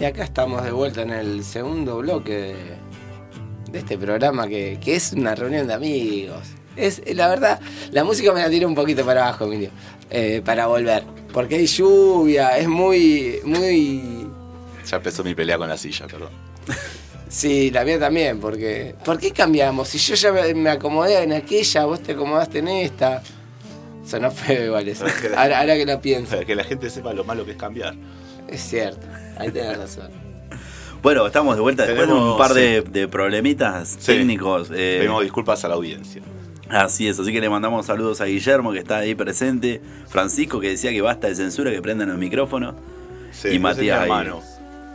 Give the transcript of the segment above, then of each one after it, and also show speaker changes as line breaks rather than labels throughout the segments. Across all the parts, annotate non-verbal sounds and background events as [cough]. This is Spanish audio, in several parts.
Y acá estamos de vuelta en el segundo bloque de, de este programa que, que es una reunión de amigos. Es, la verdad, la música me la tira un poquito para abajo, Emilio, eh, para volver. Porque hay lluvia, es muy, muy...
Ya empezó mi pelea con la silla, perdón.
Sí, la mía también, porque... ¿Por qué cambiamos? Si yo ya me, acomodé en aquella, vos te acomodaste en esta. Sonó feo igual eso. [laughs] Ahora, ahora que lo pienso.
Para que la gente sepa lo malo que es cambiar.
Es cierto, ahí tenés razón.
Bueno, estamos de vuelta después de
Tenemos,
un par de,
sí.
de problemitas
Sí.
técnicos. eh,
Pedimos disculpas a la audiencia.
Así es, así que le mandamos saludos a Guillermo que está ahí presente, Francisco que decía que basta de censura, que prendan los micrófonos.
Sí,
Y Matías
es mi
ahí.
hermano,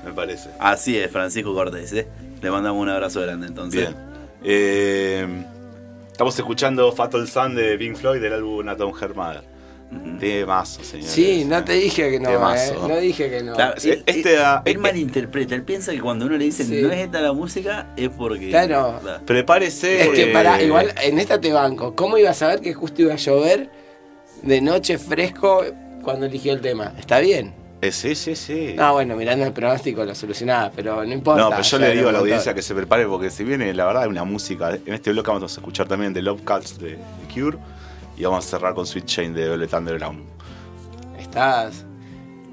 me parece.
Así es, Francisco Cortés, ¿eh? Le mandamos un abrazo grande entonces.
Bien. Eh, estamos escuchando Fatal Sun de Pink Floyd del álbum Atom Her Mother. Temazo, señores.
Sí, no te dije que no, eh. No dije que no.
Claro,
Sí,
él,
este
él-
da-
él malinterpreta, él piensa que cuando uno le dice
Sí.
no es esta la música, es porque.
Claro.
Prepárese.
Es que
eh,
para, igual en esta te banco. ¿Cómo iba a saber que justo iba a llover de noche fresco cuando eligió el tema? ¿Está bien?
eh, sí, sí, sí.
No, bueno, mirando el pronóstico lo solucionaba, pero no importa.
No, pero yo le digo a la audiencia que se prepare porque si viene, la verdad, una música. En este bloque vamos a escuchar también The Love Cuts de The Cure y vamos a cerrar con Sweet Chain de Velvet Underground.
Estás.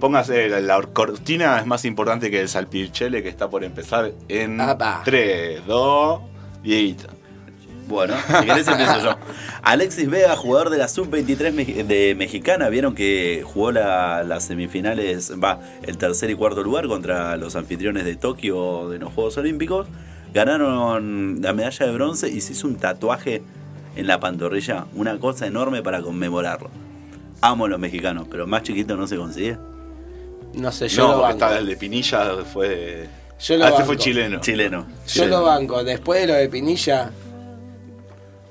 Póngase, la, la cortina es más importante que el salpichele que está por empezar en
Apa.
3, 2, y
Bueno, si querés empiezo yo. [laughs] Alexis Vega, jugador de la Sub-23 me- de Mexicana, vieron que jugó la- las semifinales, va, el tercer y cuarto lugar contra los anfitriones de Tokio de los Juegos Olímpicos. Ganaron la medalla de bronce y se hizo un tatuaje en la pantorrilla, una cosa enorme para conmemorarlo. Amo a los mexicanos, pero más chiquito no se consigue.
No sé, yo
No,
lo banco.
está el de Pinilla fue.
Yo lo
ah, este fue chileno.
Chileno.
Yo lo banco. Después de lo de Pinilla,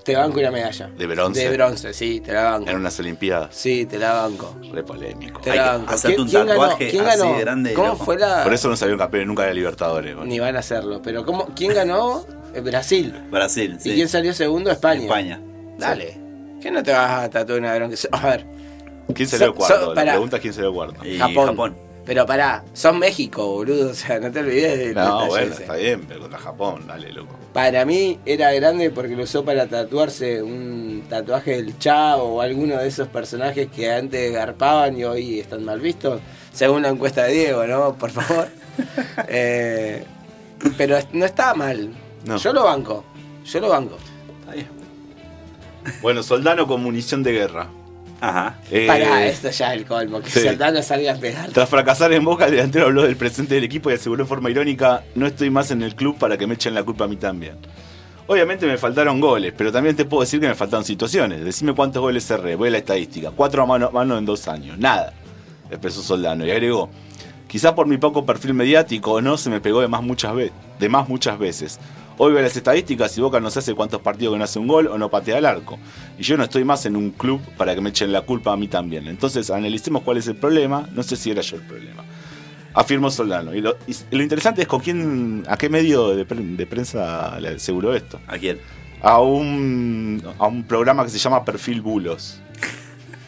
te banco una medalla.
¿De bronce?
De bronce, sí, te la banco.
En unas Olimpiadas.
Sí, te la banco.
Re polémico.
Te
Hay
la banco.
hacerte
¿Quién-
un
quién ganó?
tatuaje
¿Quién
así
ganó?
de grande,
¿Cómo
loco.
fue la.?
Por eso no salió campeón nunca de Libertadores.
Ni van a hacerlo. Pero ¿cómo, ¿quién ganó? Brasil.
Brasil, sí.
¿Y quién salió segundo? España.
España.
Dale. ¿Qué no te vas a tatuar una bronca? A ver,
¿Quién salió
So-
cuarto?
so-
La pregunta es quién salió cuarto.
Y
Japón.
Japón.
Pero pará, sos México, boludo. O sea, no te olvides del
No, bueno,
ese.
está bien, pero contra Japón, dale, loco.
Para mí era grande porque lo usó para tatuarse un tatuaje del Chavo o alguno de esos personajes que antes garpaban y hoy están mal vistos. Según la encuesta de Diego, ¿no? Por favor. [laughs] Eh, pero no está mal.
No.
Yo lo banco. Yo lo banco.
Está bien. Bueno, Soldano con munición de guerra.
Ajá.
Eh,
Pará, esto ya es el colmo. Que
sí.
Soldano salga a pegar.
Tras fracasar en Boca, el delantero habló del presente del equipo y aseguró en forma irónica, no estoy más en el club para que me echen la culpa a mí también. Obviamente me faltaron goles, pero también te puedo decir que me faltaron situaciones. Decime cuántos goles cerré, voy a la estadística. Cuatro a mano, mano en dos años. Nada, expresó Soldano. Y agregó, quizá por mi poco perfil mediático o no, se me pegó de más muchas, ve de más muchas veces. Hoy veo las estadísticas y Boca no se hace cuántos partidos que no hace un gol o no patea el arco. Y yo no estoy más en un club para que me echen la culpa a mí también. Entonces analicemos cuál es el problema. No sé si era yo el problema. Afirmó Soldano. Y lo, y lo interesante es con quién, a qué medio de, pre- de prensa le aseguró esto.
¿A quién?
A un, a un programa que se llama Perfil Bulos.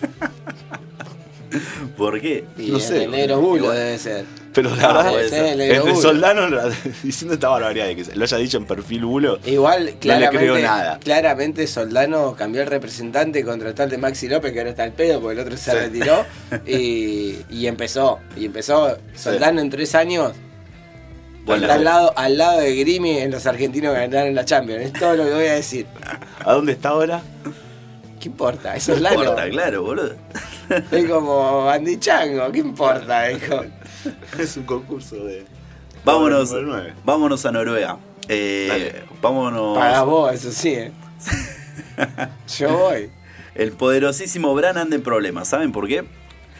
[laughs]
¿Por qué?
Y
No sé.
negro bulo debe ser.
Pero la
Ah,
verdad, es
el
de. Soldano [laughs] diciendo esta barbaridad de que lo haya dicho en Perfil Bulo.
Igual, claramente,
creo nada.
claramente Soldano cambió el representante, contrató al de Maxi López, que ahora está al pedo porque el otro se
Sí.
retiró, [laughs] y, y empezó. Y empezó Soldano en tres años.
Bueno,
está al lado, al lado de Grimi en los argentinos que ganaron la Champions. Es todo lo que voy a decir.
¿A dónde está ahora?
¿Qué importa? Es
No
Soldano.
importa, claro, boludo.
Es como Andy Chango. ¿Qué importa? Dijo. [laughs]
Es un concurso de.
Vámonos, vámonos a Noruega. Eh, vámonos.
Pagás vos, eso sí, ¿eh? [laughs] Yo voy.
El poderosísimo Bran anda en problemas. ¿Saben por qué?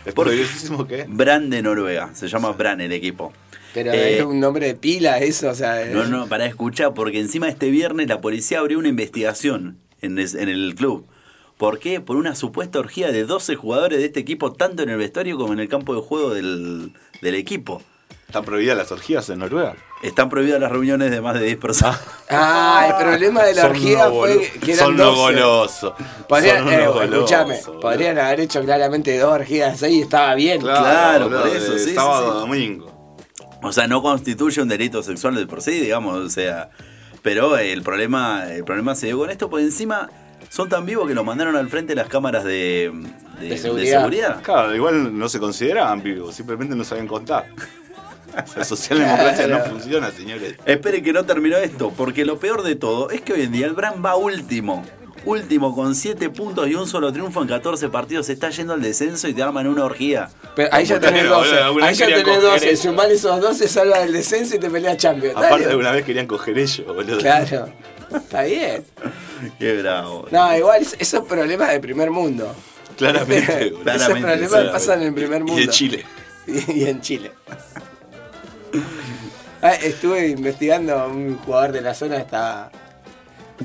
¿Es
Por-
poderosísimo qué?
Bran de Noruega. Se llama Bran el equipo.
Pero
Eh,
es un nombre de pila eso, o sea.
No, no, para escuchar, porque encima este viernes la policía abrió una investigación en, es- en el club. ¿Por qué? Por una supuesta orgía de 12 jugadores de este equipo, tanto en el vestuario como en el campo de juego del, del equipo.
¿Están prohibidas las orgías en Noruega?
Están prohibidas las reuniones de más de 10 personas. [laughs]
Ah, el problema de la
Son
orgía fue que eran
Son unos
12.
golosos.
Podrían,
Son
eh, escuchame, podrían haber hecho claramente dos orgías ahí y estaba bien.
Claro,
boludo,
por eso, sí,
Sábado
sí.
domingo.
O sea, no constituye un delito sexual de por sí, digamos, o sea. Pero el problema, el problema se dio con esto, porque encima son tan vivos que lo mandaron al frente de las cámaras de, de-
De
de
seguridad.
Claro, igual no se consideraban vivos, simplemente no sabían contar. [laughs] La socialdemocracia
Claro.
no funciona, señores.
Esperen que no terminó esto, porque lo peor de todo es que hoy en día el Bran va último. Último con 7 puntos y un solo triunfo en 14 partidos. Se está yendo al descenso y te arman una orgía.
Pero ahí ya tenés
Bueno,
12.
boludo, alguna
Ahí ya tenés
coger
12.
eso.
Sumar esos 12, salva del descenso y te pelea Champions.
Aparte de una vez querían coger ellos, boludo.
Claro. Está bien.
Qué bravo.
No, igual es- esos problemas de primer mundo.
Claramente. [laughs]
Esos
Claramente,
problemas
claramente.
pasan en el primer mundo.
Y de Chile. [laughs]
Y, en Chile. Ah, estuve investigando un jugador de la zona, estaba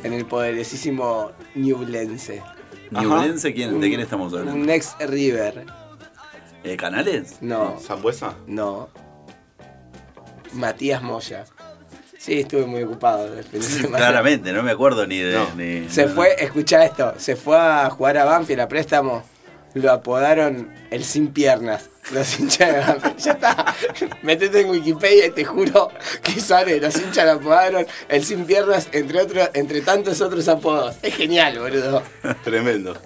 en el poderosísimo Newlense.
¿Ñublense? ¿Quién, ¿De quién estamos hablando?
Un ex River.
¿Eh, ¿Canales?
No,
¿Zambuesa?
no. Matías Moya. Sí, estuve muy ocupado el fin de semana.
Claramente, no me acuerdo ni de.
No.
ni-
Se
no,
fue, escuchá esto, se fue a jugar a Banfield a préstamo. Lo apodaron el sin piernas. Los hinchas de Banfield. [laughs] Ya está. Metete en Wikipedia y te juro que sale. Los hinchas lo apodaron el sin piernas, entre otros, entre tantos otros apodos. Es genial, boludo.
Tremendo.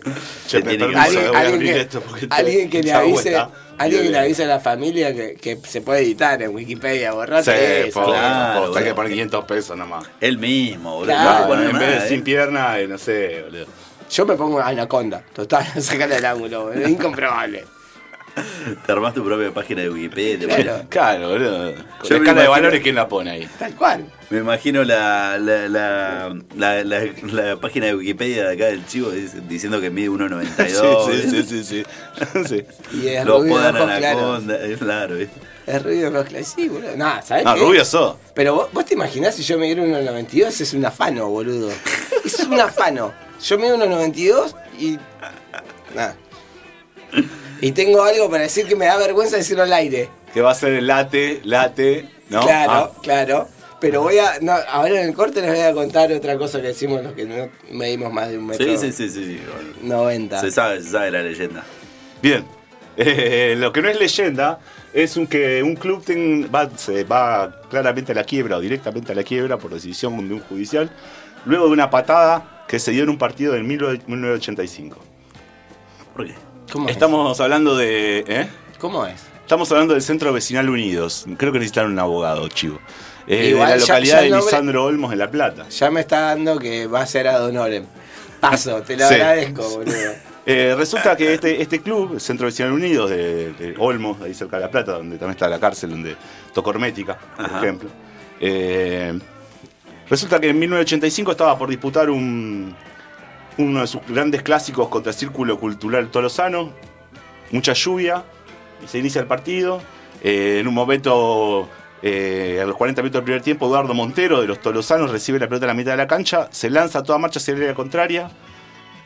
Che, me permiso,
Alguien,
voy a abrir
que,
esto porque
alguien que le avise, alguien que le avise a la familia que, que se puede editar en Wikipedia, borrate
Sí,
eso.
claro,
hay que poner 500 pesos nomás.
Él mismo, boludo.
Claro.
No
No,
poner
en
nada,
vez de
¿eh?
sin pierna, eh, no sé, boludo.
Yo me pongo anaconda, total, [laughs] sacarle el ángulo, boludo, [laughs] incomprobable.
Te armás tu propia página de Wikipedia.
Claro.
Claro, boludo. Con
Yo
la escala de
imagino-
valores, ¿quién la pone ahí?
Tal cual.
Me imagino la, la, la, la, la- la página de Wikipedia de acá del chivo diciendo que mide 1,92. [laughs]
Sí, sí, sí, sí, [laughs] sí. sí.
Y es
Lo
rubio de ojos claros.
Anaconda, claro. ¿viste?
Es rubio de ojos claros. Sí, boludo. Nada, ¿sabes
No,
qué?
rubio sos.
Pero vos, vos te imaginás si yo me diera 1,92 es un afano, boludo. Es un afano. Yo mido 1,92 y. Nada. Y tengo algo para decir que me da vergüenza decirlo al aire.
Que va a ser el late, late, ¿no?
Claro,
Ah,
claro. Pero voy a. No, ahora en el corte les voy a contar otra cosa que decimos los que no medimos más de un metro.
Sí, sí, sí, sí. bueno.
90.
Se sabe, se sabe la leyenda.
Bien. [laughs] Eh, lo que no es leyenda es un que un club ten- va, se va claramente a la quiebra o directamente a la quiebra por decisión de un judicial, luego de una patada que se dio en un partido del 1985.
¿Por qué?
¿Cómo es?
Estamos hablando de. ¿eh?
¿Cómo es?
Estamos hablando del Centro Vecinal Unidos. Creo que necesitan un abogado, chivo. Eh,
Igual
de la localidad
ya
de Lisandro Olmos, en La Plata.
Ya me está dando que va a ser ad honorem. Paso, te lo
Sí.
agradezco, boludo. [laughs]
Eh, resulta que este, este club, el Centro Vecinal Unidos de, de Olmos, ahí cerca de La Plata, donde también está la cárcel, donde tocó Hermética, por
Ajá.
ejemplo. eh, resulta que en 1985 estaba por disputar un, uno de sus grandes clásicos contra el Círculo Cultural Tolosano. Mucha lluvia, y se inicia el partido. Eh, en un momento, eh, a los 40 minutos del primer tiempo, Eduardo Montero de los Tolosanos recibe la pelota en la mitad de la cancha, se lanza a toda marcha hacia el área contraria.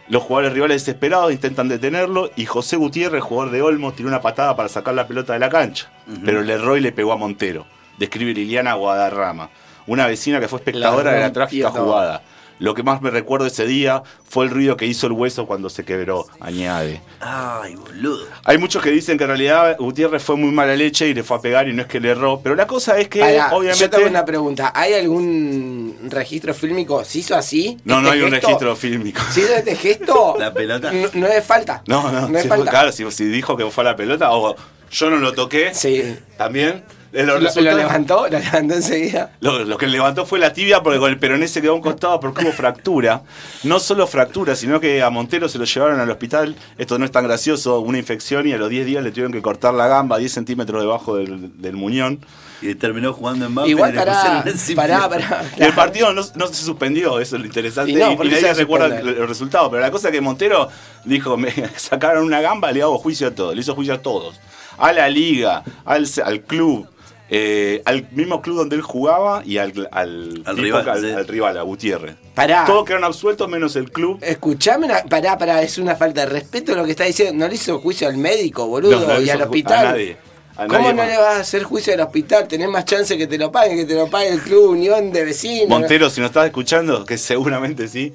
Los jugadores rivales desesperados intentan detenerlo y José Gutiérrez, jugador de Olmo, tiró una patada para sacar la pelota de la cancha, pero le erró y le pegó a Montero. Describe Liliana Guadarrama, una vecina que fue espectadora de la trágica jugada. Lo que más me recuerdo ese día fue el ruido que hizo el hueso cuando se quebró, añade.
Ay, boludo.
Hay muchos que dicen que en realidad Gutiérrez fue muy mala leche y le fue a pegar y no es que le erró, pero la cosa es que
Pará,
obviamente...
Yo tengo una pregunta. ¿Hay algún registro fílmico? ¿Se hizo así?
No, no
¿Este
hay un registro fílmico.
¿Se hizo este gesto? [laughs]
La pelota.
No, no es falta.
No, no,
No es
si fue-
falta.
claro, si, si dijo que fue a la pelota o yo no lo toqué,
Sí.
también. Eh,
Lo, levantó, lo levantó enseguida.
Lo, lo que levantó fue la tibia porque con el peroné se quedó a un costado porque hubo fractura. No solo fractura, sino que a Montero se lo llevaron al hospital. Esto no es tan gracioso, una infección y a los 10 días le tuvieron que cortar la gamba 10 centímetros debajo del, del muñón.
Y terminó jugando en Banfield
Igual pará,
el
pará, pará.
Y el partido no, no se suspendió, eso es lo interesante.
Y no,
y
¿por qué se
nadie recuerda
suspender?
el resultado. Pero la cosa es que Montero dijo, me [laughs] sacaron una gamba, le hago juicio a todos. Le hizo juicio a todos. A la liga, al, al club, eh, al mismo club donde él jugaba y al, al,
Al
tipo
rival,
que- al,
sí.
al rival, a Gutiérrez.
Pará.
Todos quedaron absueltos menos el club.
Escuchame, una, pará, pará, es una falta de respeto lo que está diciendo. No le hizo jucio al médico, boludo,
No, no le
y al hospital.
a nadie, a
¿Cómo
nadie
no
más.
le vas a hacer juicio al hospital? Tenés más chance que te lo paguen, que te lo pague el Club Unión de Vecinos.
Montero, si nos estás escuchando, que seguramente sí,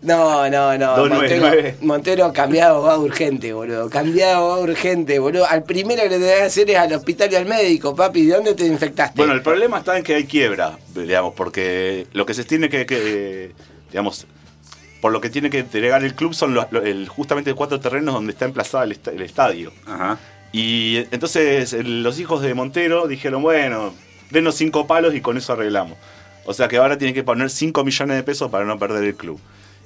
No, no, no.
299.
Montero, Montero cambiado va urgente, boludo. Cambiado va urgente, boludo. Al primero que le que hacer es al hospital y al médico, papi. ¿De dónde te infectaste?
Bueno, el problema está en que hay quiebra, digamos, porque lo que se tiene que, que, digamos, por lo que tiene que entregar el club son los- el- justamente cuatro terrenos donde está emplazado el, esta- el estadio.
Ajá.
Y entonces el- los hijos de Montero dijeron, bueno, denos cinco palos y con eso arreglamos. O sea que ahora tienen que poner 5 millones de pesos para no perder el club.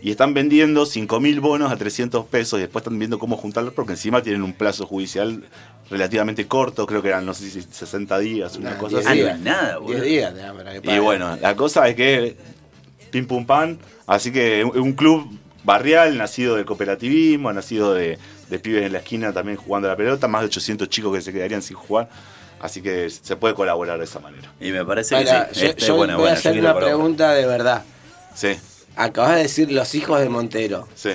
Y están vendiendo 5 mil bonos a 300 pesos y después están viendo cómo juntarlos porque encima tienen un plazo judicial relativamente corto, creo que eran, no sé si 60 días, una
Nah,
cosa
10
Ah,
así.
no
días.
es nada, boludo.
10 días para que
Y bueno, la cosa es que pim pum pan, así que un club barrial, nacido del cooperativismo, nacido de, de pibes en la esquina también jugando a la pelota, más de 800 chicos que se quedarían sin jugar, así que se puede colaborar de esa manera.
Y me parece
Para,
que sí.
yo,
Este,
yo
bueno,
voy
bueno,
a hacer una pregunta de verdad.
Sí,
Acabas de decir los hijos de Montero.
sí.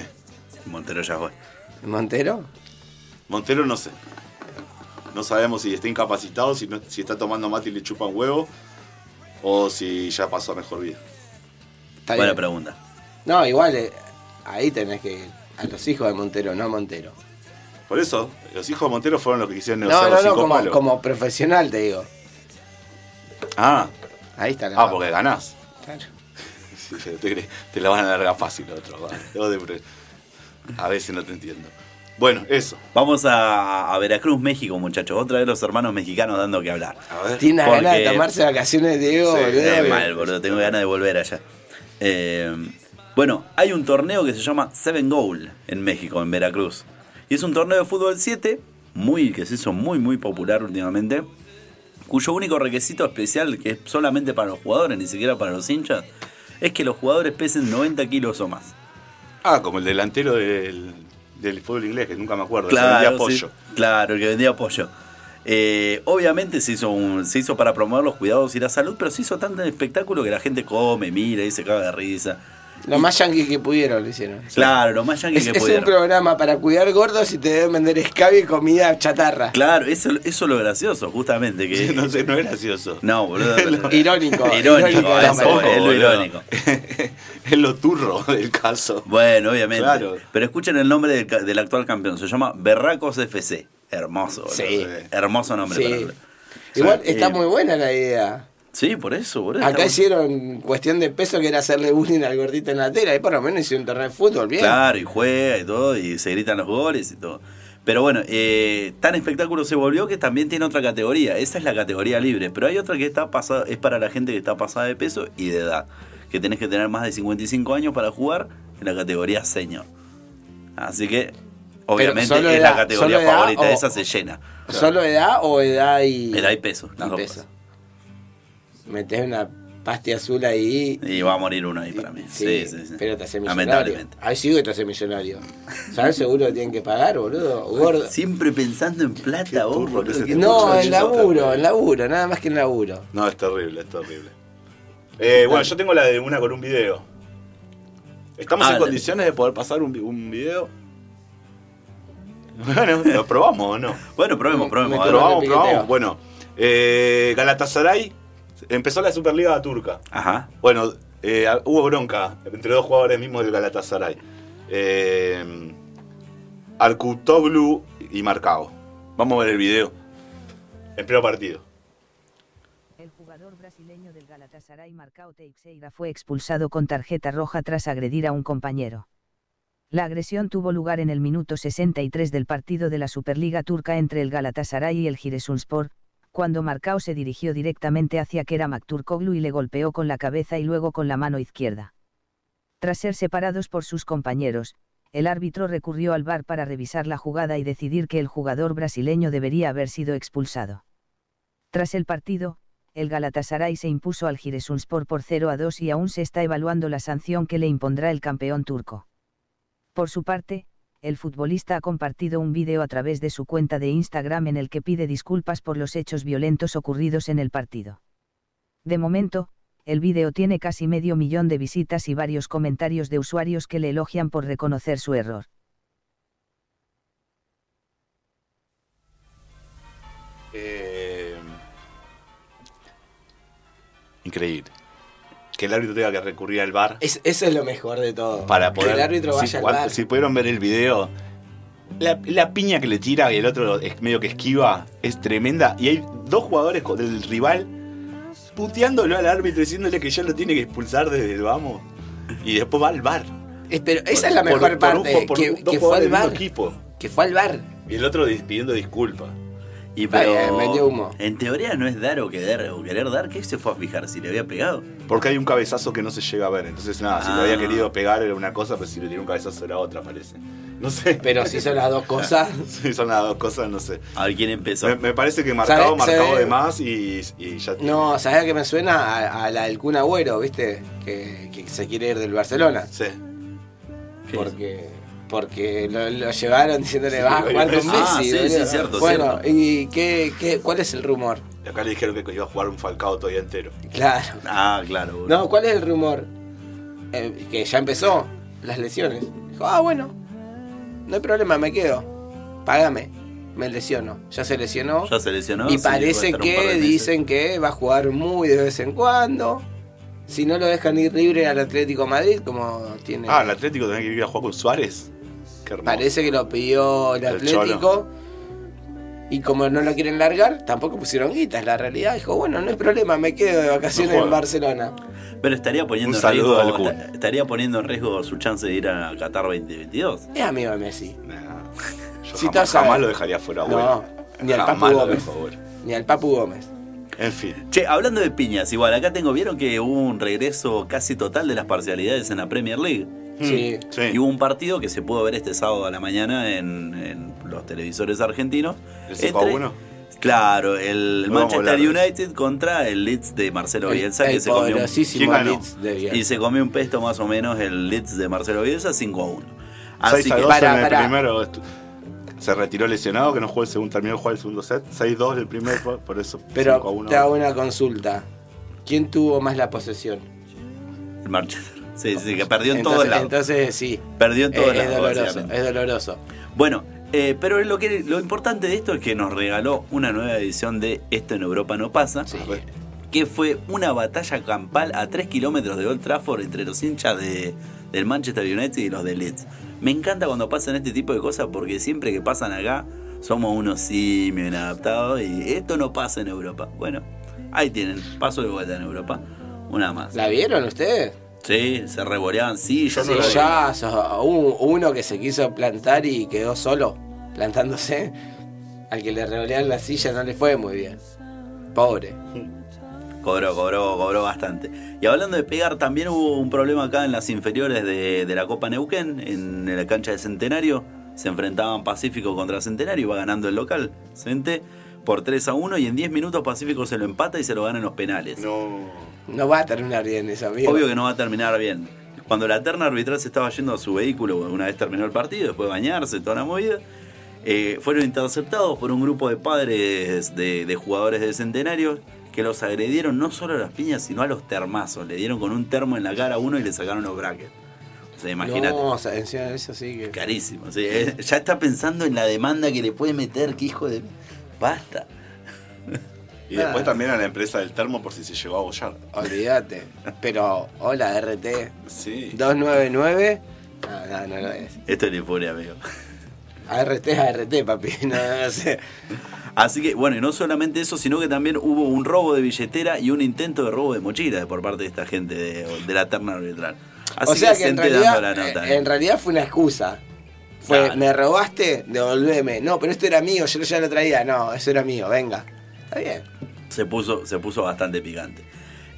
Montero ya fue.
¿Montero?
Montero no sé. No sabemos si está incapacitado, si, no- si está tomando mate y le chupan huevo, o si ya pasó a mejor vida.
Está
Buena
bien.
pregunta.
No, igual eh, ahí tenés que ir. A los hijos de Montero, no a Montero.
Por eso, los hijos de Montero fueron los que quisieron
No,
negociar
no,
los
no,
cinco
como,
palos.
como profesional te digo.
Ah,
Ahí está la
ah,
papa.
porque ganás.
Claro.
Sí, te, la van a largar fácil otro. va. Yo de pre- A veces no te entiendo. Bueno, eso.
Vamos a, a Veracruz, México, muchachos. Otra vez los hermanos mexicanos dando que hablar.
A ver.
Tiene
Porque-
ganas de tomarse vacaciones, Diego,
Sí,
boludo.
Mal, boludo. Tengo ganas de volver allá. Eh, bueno, hay un torneo que se llama Seven Goal en México, en Veracruz. Y es un torneo de fútbol 7, muy, que se hizo muy, muy popular últimamente. Cuyo único requisito especial, que es solamente para los jugadores, ni siquiera para los hinchas, es que los jugadores pesen 90 kilos o más.
Ah, como el delantero del, del fútbol inglés, que nunca me acuerdo. el que vendía
Claro,
pollo.
sí, claro, el que vendía pollo. Eh, obviamente se hizo, un- se hizo para promover los cuidados y la salud, pero se hizo tanto espectáculo que la gente come, mira y se caga de risa.
Lo más yankee que pudieron lo hicieron.
Claro, lo más yankee
Es,
que
es un
pudieron.
programa para cuidar gordos y te deben vender escabio y comida chatarra.
Claro, eso, eso es lo gracioso, justamente. que [laughs]
no sé, no es gracioso.
No, boludo. [laughs] [laughs]
Irónico.
Irónico,
de
eso, es lo irónico.
es lo turro del caso.
Bueno, obviamente.
Claro.
Pero escuchen el nombre del, del actual campeón. Se llama Berracos FC. Hermoso, boludo.
Sí.
Hermoso nombre
Sí.
para
Igual está muy buena la idea.
Sí, por eso, boludo.
Acá hicieron cuestión de peso que era hacerle bullying al gordito en la tela y por lo menos hicieron un torneo de fútbol, bien.
Claro, y juega y todo, y se gritan los goles y todo. Pero bueno, eh, tan espectáculo se volvió que también tiene otra categoría. Esa es la categoría libre. Pero hay otra que está pasada, es para la gente que está pasada de peso y de edad. Que tenés que tener más de 55 años para jugar en la categoría senior. Así que, obviamente, es la categoría favorita.
o-
Esa se llena.
¿Solo edad o edad y.
Edad y peso,
y peso? Metés una pasti azul ahí.
Y va a morir uno ahí para mí. Sí, sí, sí.
Pero te hace millonario.
Lamentablemente.
Ahí sí que te hace millonario. ¿Sabes seguro que tienen que pagar, boludo? Gordo.
Siempre pensando en plata, vos, boludo,
No, en laburo, en laburo, nada más que en laburo.
No, es terrible, es terrible. Eh, bueno, yo tengo la de una con un video. ¿Estamos
Ah,
en condiciones de poder pasar un, vi- un video? Bueno, ¿lo probamos o no?
Bueno, probemos, probemos.
Me.
Probamos, probamos. Bueno, eh, Galatasaray empezó la Superliga turca.
Ajá.
Bueno, eh, hubo bronca entre dos jugadores mismos del Galatasaray. Eh, Arkutoglu y Marcao. Vamos a ver el video. En pleno partido.
El jugador brasileño del Galatasaray Marcao Teixeira fue expulsado con tarjeta roja tras agredir a un compañero. La agresión tuvo lugar en el minuto 63 del partido de la Superliga turca entre el Galatasaray y el Giresunspor, cuando Marcao se dirigió directamente hacia Kerem Aktürkoğlu y le golpeó con la cabeza y luego con la mano izquierda. Tras ser separados por sus compañeros, el árbitro recurrió al VAR para revisar la jugada y decidir que el jugador brasileño debería haber sido expulsado. Tras el partido, el Galatasaray se impuso al Giresunspor por 0 a 2 y aún se está evaluando la sanción que le impondrá el campeón turco. Por su parte, el futbolista ha compartido un vídeo a través de su cuenta de Instagram en el que pide disculpas por los hechos violentos ocurridos en el partido. De momento, el vídeo tiene casi medio millón de visitas y varios comentarios de usuarios que le elogian por reconocer su error.
Eh, increíble. Que el árbitro tenga que recurrir al bar
Es- eso es lo mejor de todo.
para poder.
Que el árbitro
si,
vaya al
cuando-
bar.
si pudieron ver el video, la, la piña que le tira y el otro es medio que esquiva es tremenda. Y hay dos jugadores del rival puteándolo al árbitro diciéndole que ya lo tiene que expulsar desde el vamos. Y después va al bar.
Eh, Pero esa es la mejor
por un
parte.
por
que,
dos
que fue al bar.
equipo.
Que fue al bar.
Y el otro pidiendo disculpas.
Y pero,
humo.
En teoría no es dar o querer, o querer dar. ¿Qué se fue a fijar? Si le había pegado.
Porque hay un cabezazo que no se llega a ver. Entonces, nada, si
Ah.
lo había querido pegar era una cosa, pero si le tiró un cabezazo era otra, parece. No sé.
Pero si son las dos [laughs] cosas.
Sí, son las dos cosas, no sé.
A ver quién empezó.
Me, me parece que marcado,
¿Sabe-
marcado
sabe-
de más y, y ya tiene.
No, ¿sabés a qué me suena? A, a la del Kun Agüero, ¿viste? Que, que se quiere ir del Barcelona.
Sí.
¿Qué
Porque, porque lo, lo llevaron diciéndole,
Sí,
va a jugar con
ah,
Messi.
sí, sí,
boludo".
cierto,
Bueno,
cierto.
¿y qué, qué, cuál es el rumor?
Y acá le dijeron que iba a jugar un Falcao todavía entero.
Claro.
Ah, claro. boludo.
No, ¿cuál es el rumor? Eh, que ya empezó las lesiones. Dijo, ah, bueno, no hay problema, me quedo. Págame, me lesiono. Ya se lesionó.
Ya se lesionó.
y
sí,
parece que dicen que va a jugar muy de vez en cuando. Si no lo dejan ir libre al Atlético de Madrid, como tiene.
Ah, el Atlético tenía que ir a jugar con Suárez.
Parece que lo pidió el
El
Atlético. Y como no lo quieren largar, tampoco pusieron guitas. La realidad dijo, bueno, no hay problema, me quedo de vacaciones
No
en. Barcelona.
Pero estaría poniendo
Un
en
saludo
riesgo.
al Kun.
esta- Estaría poniendo en riesgo su chance de ir a Qatar 2022.
Es amigo de Messi.
Nah, yo
Si
jamás, jamás lo dejaría fuera,
No, ni al
Jamás
Papu
lo
Gómez. Ni al Papu Gómez.
En fin.
Che, hablando de piñas, igual, acá tengo, vieron que hubo un regreso casi total de las parcialidades en la Premier League.
Sí.
Sí.
Y hubo un partido que se pudo ver este sábado a la mañana en, en los televisores argentinos.
¿El 5 a
Entre-
1?
Claro, el
No
Manchester United contra el Leeds de Marcelo
El,
Bielsa, que
el
se comió un,
poderosísimo
¿Quién ganó?
Leeds de Bielsa.
y se comió un pesto más o menos el Leeds de Marcelo Bielsa 5 a 1. Así
6 a
que
2
Pará,
en el
pará.
primero. Se retiró lesionado, que no jugó el segundo, terminó de jugar el segundo set. 6-2 del primer, por eso 5 a
Pero
1.
te hago una consulta. ¿Quién tuvo más la posesión?
el Manchester. Sí, sí, que perdió en
entonces,
todos lados.
entonces sí.
perdió en todos
es, es
lados.
doloroso,
básicamente.
es doloroso.
Bueno, eh, pero lo, que, lo importante de esto es que nos regaló una nueva edición de Esto en Europa no pasa.
Sí.
que fue una batalla campal a 3 kilómetros de Old Trafford entre los hinchas de, del Manchester United y los de Leeds. Me encanta cuando pasan este tipo de cosas porque siempre que pasan acá somos unos simios inadaptados y esto no pasa en Europa. Bueno, ahí tienen, paso de vuelta en Europa, una más.
¿La vieron ustedes?
Sí, se revoleaban sillas.
No vi.
Sillazos, hubo uno que se quiso plantar y quedó solo, plantándose. Al que le revolearon la silla no le fue muy bien. Pobre.
Cobró, cobró, cobró bastante. Y hablando de pegar, también hubo un problema acá en las inferiores de, de la Copa Neuquén, en la cancha de Centenario. Se enfrentaban Pacífico contra Centenario, iba ganando el local, Cente, por 3 a 1 y en 10 minutos Pacífico se lo empata y se lo gana en los penales.
No.
No va a terminar bien eso, amigo.
Obvio que no va a terminar bien. Cuando la terna arbitral se estaba yendo a su vehículo, una vez terminó el partido, después de bañarse, toda la movida, eh, fueron interceptados por un grupo de padres de, de jugadores de Centenario que los agredieron no solo a las piñas, sino a los termazos. Le dieron con un termo en la cara a uno y le sacaron los brackets. O sea, imagínate.
No, o sea, eso sí que.
Carísimo. sí, eh, ya está pensando en la demanda que le puede meter, que hijo de... Basta.
Y después también a la empresa del termo por si se llegó a bollar.
Olvídate. Pero, hola, RT.
Sí.
299. No, no, no lo es.
Esto le pone, amigo.
ART es ART, papi. [laughs] No, no sé.
Así que, bueno, y no solamente eso, sino que también hubo un robo de billetera y un intento de robo de mochila por parte de esta gente de, de la terna arbitral. Así
o sea que, en
Cente
realidad,
dando la nota.
eh, en realidad fue una excusa. Fue,
Claro.
me robaste, devolveme. No, pero esto era mío, yo ya lo traía. No, eso era mío, venga. Está bien.
Se, puso, se puso bastante picante.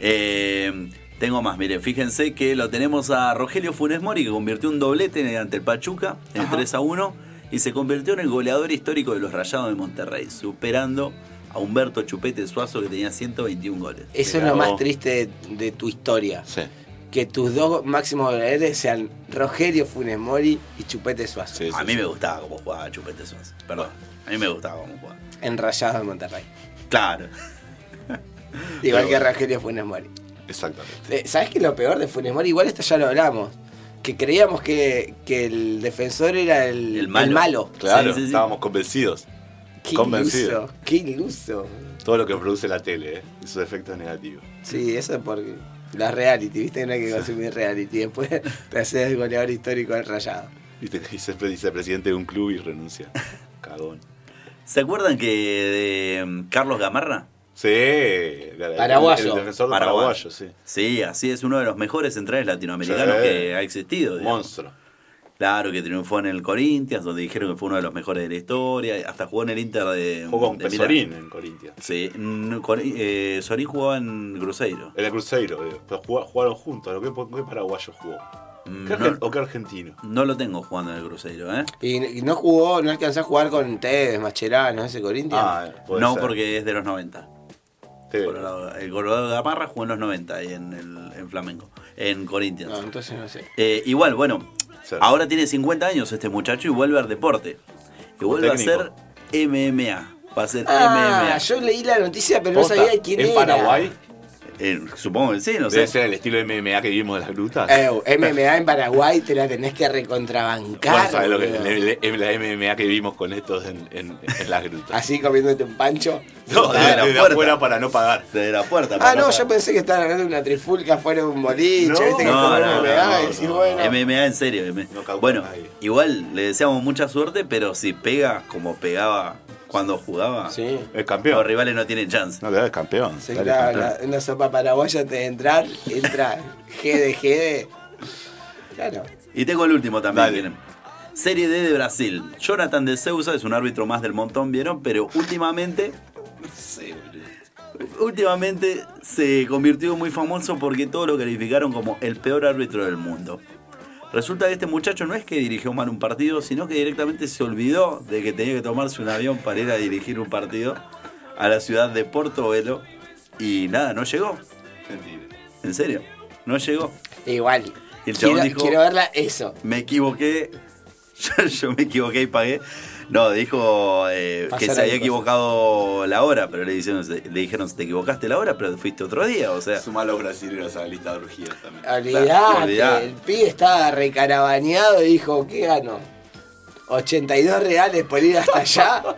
Eh, tengo más, miren, fíjense que lo tenemos a Rogelio Funes Mori, que convirtió un doblete ante el Pachuca en
Ajá.
3 a 1 y se convirtió en el goleador histórico de los Rayados de Monterrey, superando a Humberto Chupete Suazo, que tenía 121 goles.
Eso es lo más triste de, de tu historia.
Sí.
Que tus dos máximos goleadores sean Rogelio Funes Mori y Chupete Suazo.
Sí, sí,
A mí
sí.
me gustaba cómo jugaba Chupete Suazo, perdón. A mí me gustaba cómo jugaba.
Enrayados de Monterrey.
Claro.
Igual
Pero
que Rogelio Funes Mori.
Exactamente.
Eh, ¿Sabes qué es lo peor de Funes Mori? Igual esto ya lo hablamos. Que creíamos que, que el defensor era el,
El malo.
el malo.
Claro,
Sí, sí, sí.
estábamos convencidos.
Qué
Convencido.
iluso. Qué iluso.
Todo lo que produce la tele, ¿eh? y sus efectos negativos.
Sí, eso es porque. La reality, viste que no hay que consumir reality. Después te haces el goleador histórico del rayado.
Viste que siempre dice presidente de un club y renuncia. [laughs] Cagón.
¿Se acuerdan que de mm, Carlos Gamarra?
Sí, el-
Paraguayo.
El defensor
Paraguay.
paraguayo, sí.
Sí, así es uno de los mejores centrales latinoamericanos
Sí.
que ha existido. digamos.
Monstruo.
Claro, que triunfó en el Corinthians, donde dijeron que fue uno de los mejores de la historia. Hasta jugó en el Inter de.
Jugó con
de.
Pesorín en Corinthians.
Sí, eh, Sorín jugaba en Cruzeiro.
En el Cruzeiro, eh, pero jugaron juntos. ¿Qué, qué paraguayo jugó?
Mm,
¿Qué
no,
argen- ¿O qué argentino?
no lo tengo jugando en el Cruzeiro, ¿eh?
Y, y no jugó, no alcanzó a jugar con Tevez, Mascherano, ese Corinthians.
Ah,
No,
ser.
porque es de los 90.
Sí.
Colorado- el Colorado de Gamarra jugó en los 90 ahí en, el, en Flamengo, en Corinthians.
no, entonces no sé.
Eh, igual, bueno,
Sí.
ahora tiene 50 años este muchacho y vuelve al deporte. Y vuelve
técnico.
a hacer MMA. Va a ser
Ah,
MMA.
yo leí la noticia, pero no sabía quién
¿En
era.
Paraguay?
Eh, supongo que sí, no
Debe
sé.
ser el estilo de MMA que vivimos de las grutas.
Eh, MMA en Paraguay te la tenés que recontrabancar.
Bueno, ¿sabes lo que el- la MMA que vivimos con estos en, en- en las grutas?
Así comiéndote un pancho.
No,
desde
de,
la
de
puerta.
afuera para no pagar.
Desde la puerta.
Ah, no, yo pensé que estaban hablando de una trifulca fuera de un boliche,
No,
viste que
No,
estaban
no,
MMA
no,
y decís,
no.
bueno.
MMA en serio. M-
No causa
bueno, igual le deseamos mucha suerte, pero si pega como pegaba cuando jugaba,
Sí.
Es
los
campeón.
rivales no tienen chance.
No, es campeón.
Sí, claro,
campeón.
la- una sopa paraguaya antes de entrar, entra GD, GD. Claro.
Y tengo el último también. Serie D de Brasil. Jonathan de Sousa es un árbitro más del montón, ¿vieron? Pero últimamente. Últimamente se convirtió muy famoso porque todos lo calificaron como el peor árbitro del mundo. Resulta que este muchacho no es que dirigió mal un partido, sino que directamente se olvidó de que tenía que tomarse un avión para ir a dirigir un partido a la ciudad de Portobelo y nada, no llegó.
Mentira.
En serio, no llegó.
Igual.
Y el chabón
Quiero,
dijo-
quiero verla eso.
me equivoqué. [laughs] Yo, yo me equivoqué y pagué. No, dijo eh, que se había equivocado la hora, pero le dijeron, le dijeron, te equivocaste la hora, pero fuiste otro día. O sea,
Suma a los brasileños a la lista de orgías también.
Olvidate, el pibe estaba recarabaneado y dijo, ¿qué gano? 82 reales por ir hasta allá. [laughs]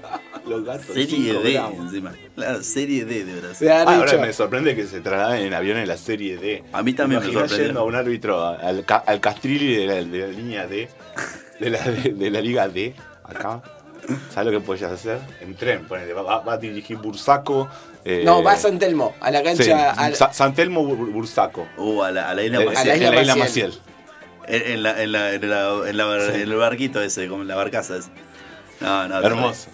Los gatos.
serie D
gramos.
encima. Claro, serie D de Brasil.
Ah, ahora me sorprende que se trasladen en avión en la serie D.
A mí también me sorprendió.
yendo a un árbitro al, al Castrilli de la, de la línea D, de la, de, de la liga D, acá. ¿Sabes lo que podías hacer? En tren, ponele. Va, va- a dirigir Bursaco. eh,
No, va a San Telmo, a la
sí,
cancha. al-
Sa- San Telmo Bur- Bursaco.
Uh, a la, a la isla
Eh,
Maciel.
a la
en
isla
la isla
Maciel.
Maciel.
En, en la, en, la, en, la- en la-
Sí.
en el barquito ese, como en la barcaza esa. No, no,
Hermoso.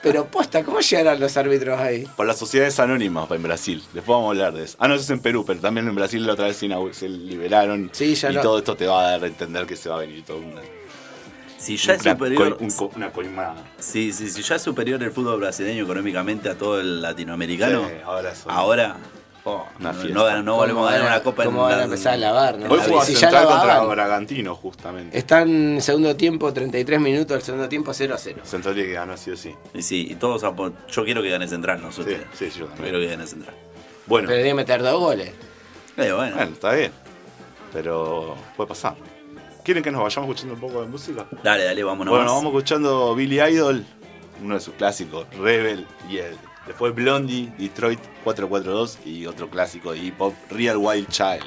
Pero posta, ¿cómo llegaron los árbitros ahí?
Por las sociedades anónimas en Brasil. Después vamos a hablar de eso. Ah, no, eso es en Perú, pero también en Brasil la otra vez se, liberaron.
Sí, ya
y
no-
todo esto te va a dar a entender que se va a venir todo una,
Si ya es
una,
superior.
co- un co- una coima.
Sí, sí, sí, ya es superior el fútbol brasileño económicamente a todo el latinoamericano.
Sí, ahora son-
Ahora, oh, no, volvemos a
¿Cómo
ganar una copa
¿Cómo
en
van a
la-
empezar a lavar? no?
Hoy jugó a
si ya
Central contra. Bragantino, justamente.
Están en segundo tiempo, 33 minutos, el segundo tiempo 0 a 0.
Central tiene que ganar sí o sí.
Y sí, y todos yo quiero que gane Central, no sé
Sí,
ustedes.
sí, yo
Yo
también.
quiero que gane Central.
Bueno,
Pero tiene que meter dos goles.
Eh, bueno,
bueno, está bien. Pero puede pasar. ¿Quieren que nos vayamos escuchando un poco de música?
Dale, dale, vámonos.
Bueno, vamos escuchando Billy Idol, uno de sus clásicos, Rebel y el. Después Blondie, Detroit 442 y otro clásico de hip hop, Real Wild Child.